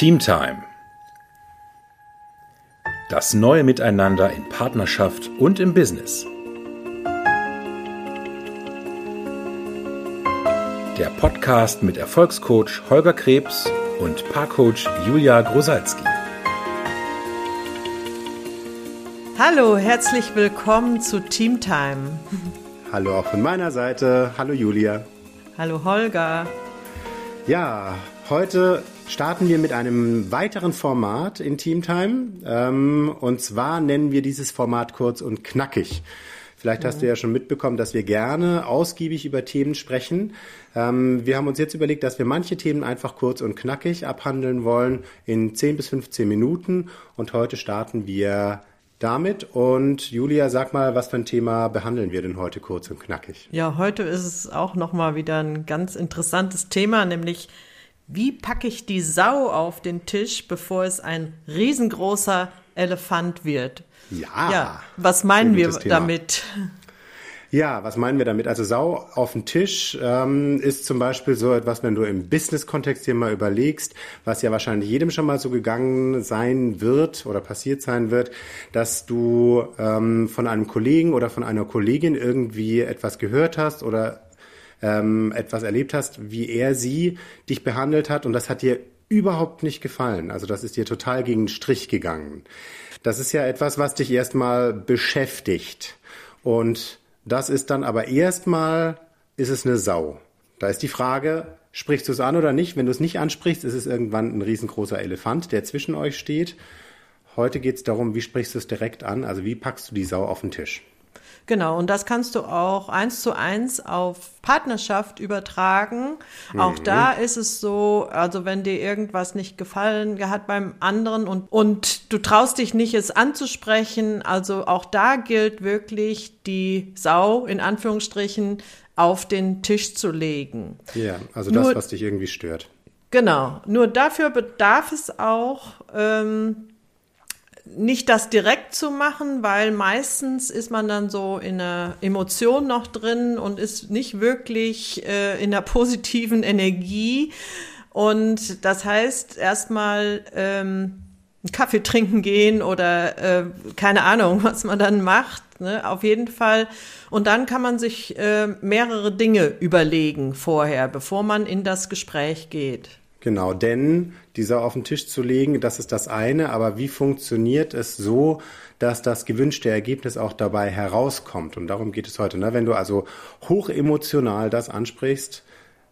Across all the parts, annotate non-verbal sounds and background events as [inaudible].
Teamtime. Das neue Miteinander in Partnerschaft und im Business. Der Podcast mit Erfolgscoach Holger Krebs und Paarcoach Julia Grosalski. Hallo, herzlich willkommen zu Teamtime. Hallo auch von meiner Seite. Hallo Julia. Hallo Holger. Ja, heute starten wir mit einem weiteren Format in Teamtime. Ähm, und zwar nennen wir dieses Format kurz und knackig. Vielleicht hast du ja schon mitbekommen, dass wir gerne ausgiebig über Themen sprechen. Ähm, wir haben uns jetzt überlegt, dass wir manche Themen einfach kurz und knackig abhandeln wollen in 10 bis 15 Minuten. Und heute starten wir damit. Und Julia, sag mal, was für ein Thema behandeln wir denn heute kurz und knackig? Ja, heute ist es auch nochmal wieder ein ganz interessantes Thema, nämlich wie packe ich die Sau auf den Tisch, bevor es ein riesengroßer Elefant wird? Ja. Ja, was meinen wir damit? Ja, was meinen wir damit? Also Sau auf dem Tisch ähm, ist zum Beispiel so etwas, wenn du im Business-Kontext dir mal überlegst, was ja wahrscheinlich jedem schon mal so gegangen sein wird oder passiert sein wird, dass du ähm, von einem Kollegen oder von einer Kollegin irgendwie etwas gehört hast oder ähm, etwas erlebt hast, wie er sie dich behandelt hat und das hat dir überhaupt nicht gefallen. Also das ist dir total gegen den Strich gegangen. Das ist ja etwas, was dich erstmal beschäftigt. Und das ist dann aber erstmal, ist es eine Sau. Da ist die Frage, sprichst du es an oder nicht? Wenn du es nicht ansprichst, ist es irgendwann ein riesengroßer Elefant, der zwischen euch steht. Heute geht es darum, wie sprichst du es direkt an? Also wie packst du die Sau auf den Tisch? Genau, und das kannst du auch eins zu eins auf Partnerschaft übertragen. Auch da ist es so, also wenn dir irgendwas nicht gefallen hat beim anderen und, und du traust dich nicht, es anzusprechen, also auch da gilt wirklich, die Sau in Anführungsstrichen auf den Tisch zu legen. Ja, also das, Nur- was dich irgendwie stört. Genau, nur dafür bedarf es auch ähm, nicht das direkt zu machen, weil meistens ist man dann so in der Emotion noch drin und ist nicht wirklich äh, in der [laughs] positiven Energie. Und das heißt erstmal ähm, einen Kaffee trinken gehen oder äh, keine Ahnung, [laughs] was man dann macht. Ne? Auf jeden Fall. Und dann kann man sich äh, mehrere Dinge überlegen vorher, bevor man in das Gespräch geht. Genau, denn dieser auf den Tisch zu legen, das ist das eine, aber wie funktioniert es so, dass das gewünschte Ergebnis auch dabei herauskommt? Und darum geht es heute. Ne? Wenn du also hochemotional das ansprichst,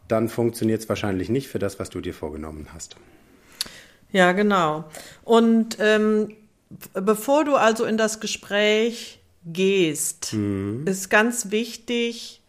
dann funktioniert es wahrscheinlich nicht für das, was du dir vorgenommen hast. Ja, genau. Und ähm, bevor du also in das Gespräch gehst, ist ganz wichtig,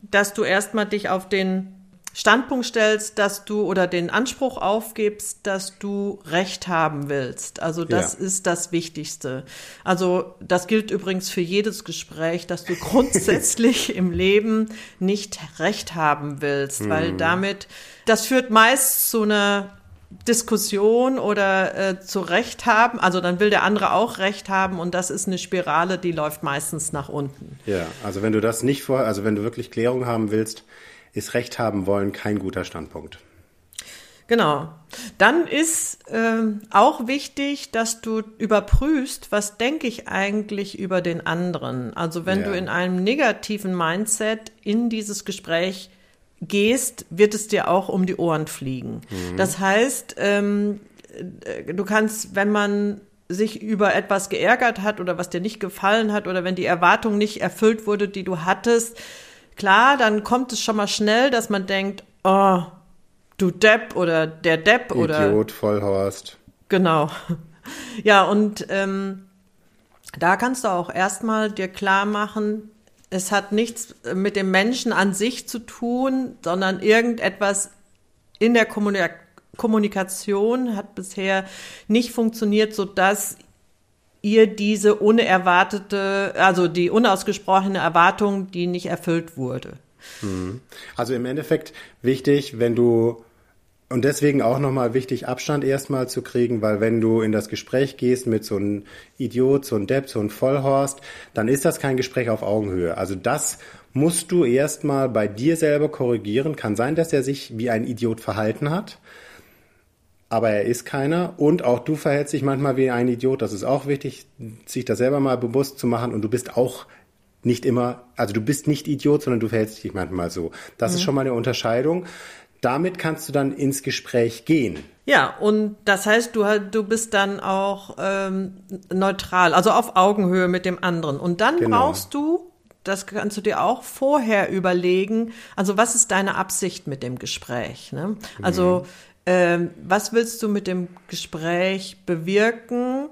dass du erstmal dich auf den Standpunkt stellst, dass du oder den Anspruch aufgibst, dass du Recht haben willst. Also das Ja. ist das Wichtigste. Also das gilt übrigens für jedes Gespräch, dass du grundsätzlich [laughs] im Leben nicht Recht haben willst, weil damit, das führt meist zu einer Diskussion oder äh, zu Recht haben. Also dann will der andere auch Recht haben und das ist eine Spirale, die läuft meistens nach unten. Ja, also wenn du das nicht vor, also wenn du wirklich Klärung haben willst, ist Recht haben wollen kein guter Standpunkt. Genau. Dann ist ähm, auch wichtig, dass du überprüfst, was denke ich eigentlich über den anderen. Also wenn Ja. du in einem negativen Mindset in dieses Gespräch gehst, wird es dir auch um die Ohren fliegen. Das heißt, ähm, äh, du kannst, wenn man sich über etwas geärgert hat oder was dir nicht gefallen hat oder wenn die Erwartung nicht erfüllt wurde, die du hattest, klar, dann kommt es schon mal schnell, dass man denkt, oh, du Depp oder der Depp oder Idiot, Vollhorst. Genau. [laughs] Ja, und ähm, da kannst du auch erstmal dir klar machen, es hat nichts mit dem Menschen an sich zu tun, sondern irgendetwas in der Kommunik Kommunikation hat bisher nicht funktioniert, sodass ihr diese unerwartete, also die unausgesprochene Erwartung, die nicht erfüllt wurde. Also im Endeffekt wichtig, wenn du und deswegen auch nochmal wichtig, Abstand erstmal zu kriegen, weil wenn du in das Gespräch gehst mit so einem Idiot, so einem Depp, so einem Vollhorst, dann ist das kein Gespräch auf Augenhöhe. Also das musst du erstmal bei dir selber korrigieren. Kann sein, dass er sich wie ein Idiot verhalten hat. Aber er ist keiner. Und auch du verhältst dich manchmal wie ein Idiot. Das ist auch wichtig, sich das selber mal bewusst zu machen. Und du bist auch nicht immer, also du bist nicht Idiot, sondern du verhältst dich manchmal so. Das mhm. ist schon mal eine Unterscheidung. Damit kannst du dann ins Gespräch gehen. Ja, und das heißt, du, du bist dann auch ähm, neutral, also auf Augenhöhe mit dem anderen. Und dann genau. brauchst du, das kannst du dir auch vorher überlegen, also was ist deine Absicht mit dem Gespräch? Ne? Also mhm. Ähm, was willst du mit dem Gespräch bewirken?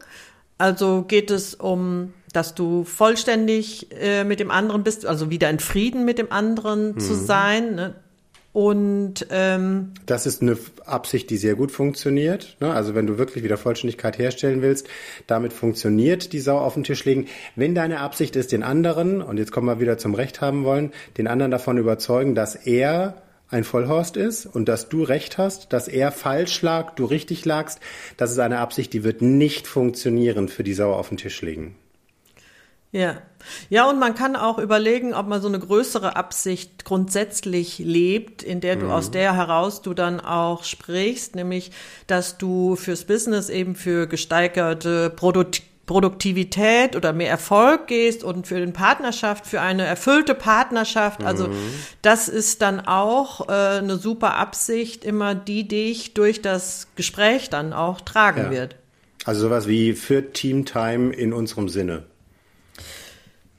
Also geht es um dass du vollständig äh, mit dem anderen bist, also wieder in Frieden mit dem anderen mhm. zu sein. Ne? Und ähm, das ist eine Absicht, die sehr gut funktioniert. Ne? Also wenn du wirklich wieder Vollständigkeit herstellen willst, damit funktioniert die Sau auf den Tisch legen. Wenn deine Absicht ist, den anderen, und jetzt kommen wir wieder zum Recht haben wollen, den anderen davon überzeugen, dass er ein Vollhorst ist und dass du recht hast, dass er falsch lag, du richtig lagst, das ist eine Absicht, die wird nicht funktionieren für die Sau auf den Tisch legen. Ja. Ja, und man kann auch überlegen, ob man so eine größere Absicht grundsätzlich lebt, in der du mhm. aus der heraus du dann auch sprichst, nämlich, dass du fürs Business eben für gesteigerte Produkt Produktivität oder mehr Erfolg gehst und für den Partnerschaft, für eine erfüllte Partnerschaft. Also mhm. das ist dann auch äh, eine super Absicht, immer die dich durch das Gespräch dann auch tragen ja. wird. Also sowas wie für Teamtime in unserem Sinne.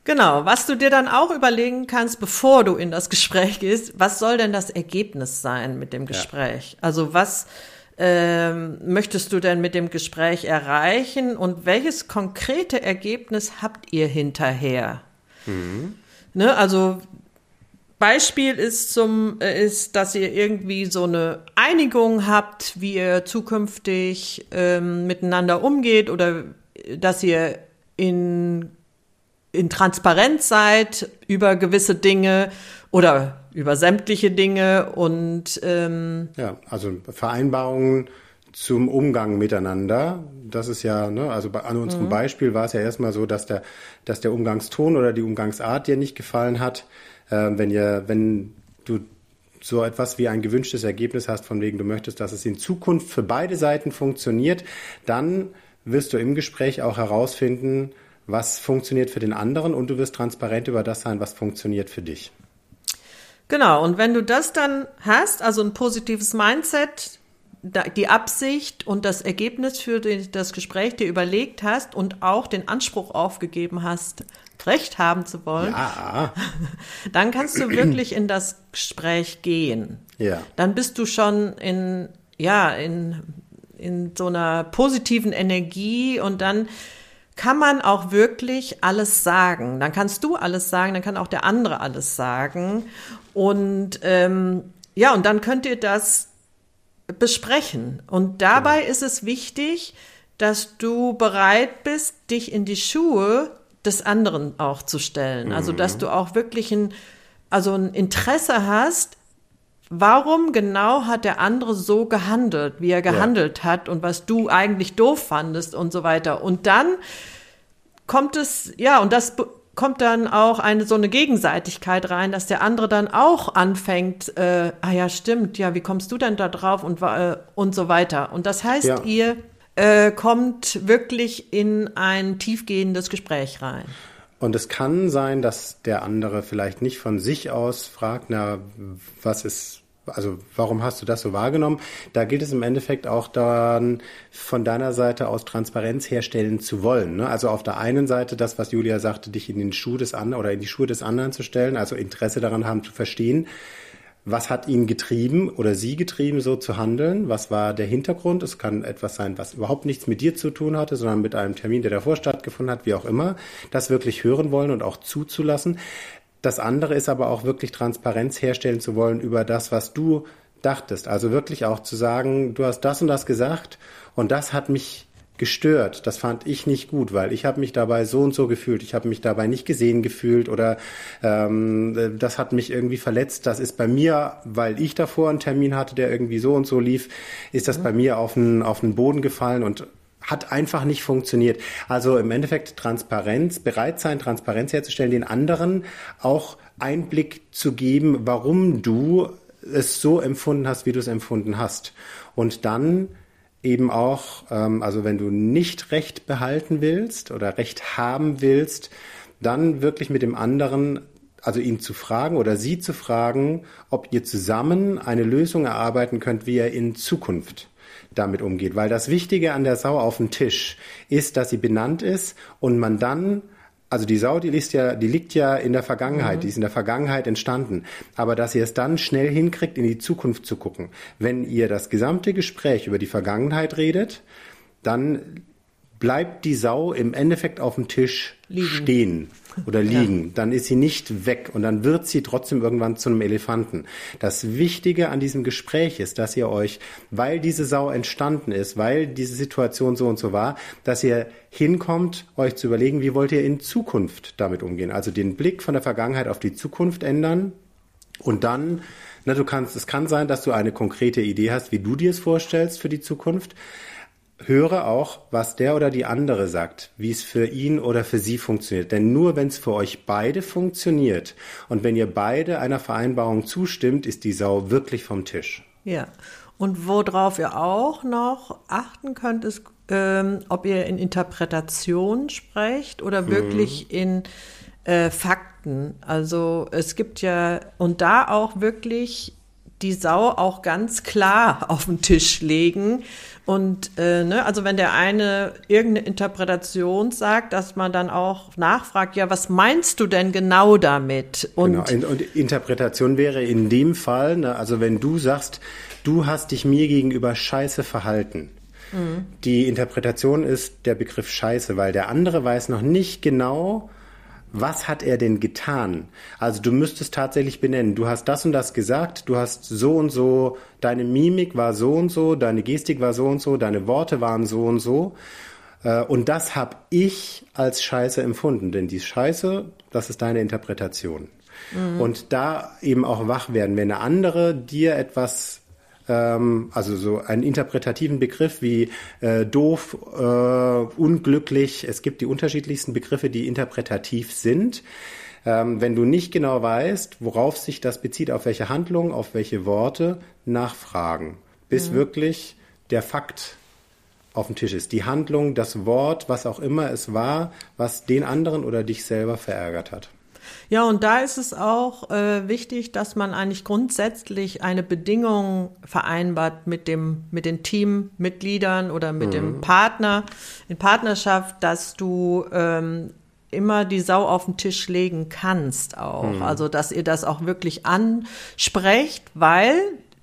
Genau, was du dir dann auch überlegen kannst, bevor du in das Gespräch gehst, was soll denn das Ergebnis sein mit dem Gespräch? Ja. Also was ähm, möchtest du denn mit dem Gespräch erreichen und welches konkrete Ergebnis habt ihr hinterher? Mhm. Ne, also Beispiel ist zum äh, ist, dass ihr irgendwie so eine Einigung habt, wie ihr zukünftig ähm, miteinander umgeht oder dass ihr in in Transparenz seid über gewisse Dinge oder über sämtliche Dinge und ähm ja, also Vereinbarungen zum Umgang miteinander. Das ist ja, ne, also bei, an unserem mhm. Beispiel war es ja erstmal so, dass der, dass der Umgangston oder die Umgangsart dir nicht gefallen hat. Äh, wenn ihr, wenn du so etwas wie ein gewünschtes Ergebnis hast, von wegen du möchtest, dass es in Zukunft für beide Seiten funktioniert, dann wirst du im Gespräch auch herausfinden, was funktioniert für den anderen und du wirst transparent über das sein, was funktioniert für dich. Genau, und wenn du das dann hast, also ein positives Mindset, die Absicht und das Ergebnis für das Gespräch dir überlegt hast und auch den Anspruch aufgegeben hast, Recht haben zu wollen, ja. [laughs] dann kannst du wirklich in das Gespräch gehen. Ja. Dann bist du schon in, ja, in, in so einer positiven Energie und dann kann man auch wirklich alles sagen. Dann kannst du alles sagen, dann kann auch der andere alles sagen. Und ähm, ja, und dann könnt ihr das besprechen. Und dabei genau. ist es wichtig, dass du bereit bist, dich in die Schuhe des anderen auch zu stellen. Also, dass mhm. du auch wirklich ein, also ein Interesse hast, warum genau hat der andere so gehandelt, wie er gehandelt ja. hat und was du eigentlich doof fandest und so weiter. Und dann kommt es, ja, und das kommt dann auch eine so eine Gegenseitigkeit rein, dass der andere dann auch anfängt, äh, ah ja, stimmt, ja, wie kommst du denn da drauf und, äh, und so weiter. Und das heißt, ja. ihr äh, kommt wirklich in ein tiefgehendes Gespräch rein. Und es kann sein, dass der andere vielleicht nicht von sich aus fragt, na, was ist also warum hast du das so wahrgenommen? Da gilt es im Endeffekt auch dann von deiner Seite aus Transparenz herstellen zu wollen. Ne? Also auf der einen Seite das, was Julia sagte, dich in den Schuh des anderen oder in die Schuhe des anderen zu stellen, also Interesse daran haben zu verstehen, was hat ihn getrieben oder sie getrieben, so zu handeln? Was war der Hintergrund? Es kann etwas sein, was überhaupt nichts mit dir zu tun hatte, sondern mit einem Termin, der davor stattgefunden hat, wie auch immer. Das wirklich hören wollen und auch zuzulassen. Das andere ist aber auch wirklich Transparenz herstellen zu wollen über das, was du dachtest. Also wirklich auch zu sagen, du hast das und das gesagt und das hat mich gestört. Das fand ich nicht gut, weil ich habe mich dabei so und so gefühlt. Ich habe mich dabei nicht gesehen gefühlt oder ähm, das hat mich irgendwie verletzt. Das ist bei mir, weil ich davor einen Termin hatte, der irgendwie so und so lief, ist das mhm. bei mir auf den, auf den Boden gefallen und hat einfach nicht funktioniert. Also im Endeffekt Transparenz, bereit sein, Transparenz herzustellen, den anderen auch Einblick zu geben, warum du es so empfunden hast, wie du es empfunden hast. Und dann eben auch, ähm, also wenn du nicht Recht behalten willst oder Recht haben willst, dann wirklich mit dem anderen, also ihn zu fragen oder sie zu fragen, ob ihr zusammen eine Lösung erarbeiten könnt, wie er in Zukunft damit umgeht. Weil das Wichtige an der Sau auf dem Tisch ist, dass sie benannt ist und man dann also die Sau, die liegt ja, die liegt ja in der Vergangenheit, mhm. die ist in der Vergangenheit entstanden. Aber dass ihr es dann schnell hinkriegt, in die Zukunft zu gucken. Wenn ihr das gesamte Gespräch über die Vergangenheit redet, dann bleibt die Sau im Endeffekt auf dem Tisch liegen. stehen oder liegen. Ja. Dann ist sie nicht weg und dann wird sie trotzdem irgendwann zu einem Elefanten. Das Wichtige an diesem Gespräch ist, dass ihr euch, weil diese Sau entstanden ist, weil diese Situation so und so war, dass ihr hinkommt, euch zu überlegen, wie wollt ihr in Zukunft damit umgehen. Also den Blick von der Vergangenheit auf die Zukunft ändern und dann na, du kannst, es kann sein, dass du eine konkrete Idee hast, wie du dir es vorstellst für die Zukunft höre auch, was der oder die andere sagt, wie es für ihn oder für sie funktioniert. Denn nur wenn es für euch beide funktioniert und wenn ihr beide einer Vereinbarung zustimmt, ist die Sau wirklich vom Tisch. Ja. Und worauf ihr auch noch achten könnt, ist, ähm, ob ihr in Interpretation sprecht oder mhm. wirklich mhm. in äh, Fakten. Also es gibt ja, und da auch wirklich die Sau auch ganz klar [laughs] auf den Tisch legen und äh, ne, also wenn der eine irgendeine Interpretation sagt, dass man dann auch nachfragt, ja, was meinst du denn genau damit? Und, genau. und Interpretation wäre in dem Fall, ne, also wenn du sagst, du hast dich mir gegenüber scheiße verhalten. Mhm. Die Interpretation ist der Begriff scheiße, weil der andere weiß noch nicht genau, was hat er denn getan? Also du müsstest tatsächlich benennen, du hast das und das gesagt, du hast so und so, deine Mimik war so und so, deine Gestik war so und so, deine Worte waren so und so. Äh, und das habe ich als Scheiße empfunden, denn die Scheiße, das ist deine Interpretation. Mhm. Und da eben auch wach werden, wenn eine andere dir etwas ähm, also so einen interpretativen Begriff wie äh, doof, äh, unglücklich. Es gibt die unterschiedlichsten Begriffe, die interpretativ sind. Ähm, wenn du nicht genau weißt, worauf sich das bezieht, auf welche Handlung, auf welche Worte, nachfragen, bis mhm. wirklich der Fakt auf dem Tisch ist. Die Handlung, das Wort, was auch immer es war, was den anderen oder dich selber verärgert hat. Ja, und da ist es auch äh, wichtig, dass man eigentlich grundsätzlich eine Bedingung vereinbart mit dem, mit den Teammitgliedern oder mit mhm. dem Partner in Partnerschaft, dass du ähm, immer die Sau auf den Tisch legen kannst auch. Mhm. Also, dass ihr das auch wirklich ansprecht, weil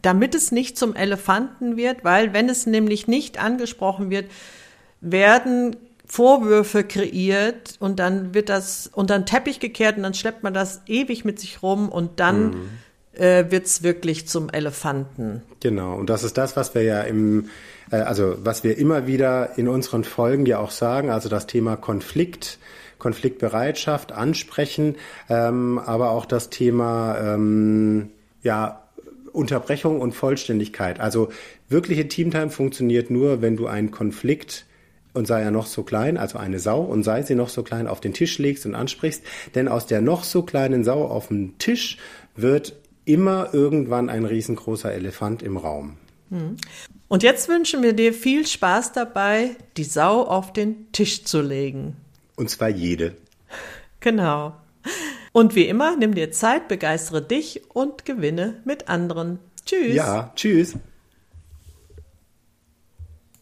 damit es nicht zum Elefanten wird, weil wenn es nämlich nicht angesprochen wird, werden Vorwürfe kreiert und dann wird das unter den Teppich gekehrt und dann schleppt man das ewig mit sich rum und dann mhm. äh, wird es wirklich zum Elefanten. Genau, und das ist das, was wir ja im, äh, also was wir immer wieder in unseren Folgen ja auch sagen, also das Thema Konflikt. Konfliktbereitschaft ansprechen, ähm, aber auch das Thema ähm, ja Unterbrechung und Vollständigkeit. Also wirkliche Teamtime funktioniert nur, wenn du einen Konflikt und sei er noch so klein, also eine Sau, und sei sie noch so klein, auf den Tisch legst und ansprichst, denn aus der noch so kleinen Sau auf dem Tisch wird immer irgendwann ein riesengroßer Elefant im Raum. Hm. Und jetzt wünschen wir dir viel Spaß dabei, die Sau auf den Tisch zu legen. Und zwar jede. [laughs] Genau. Und wie immer, nimm dir Zeit, begeistere dich und gewinne mit anderen. Tschüss. Ja, tschüss.